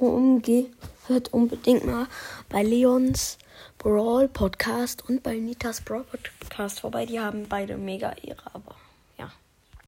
OMG, hört unbedingt mal bei Leons Brawl Podcast und bei Nitas Brawl Podcast vorbei. Die haben beide mega Ehre, aber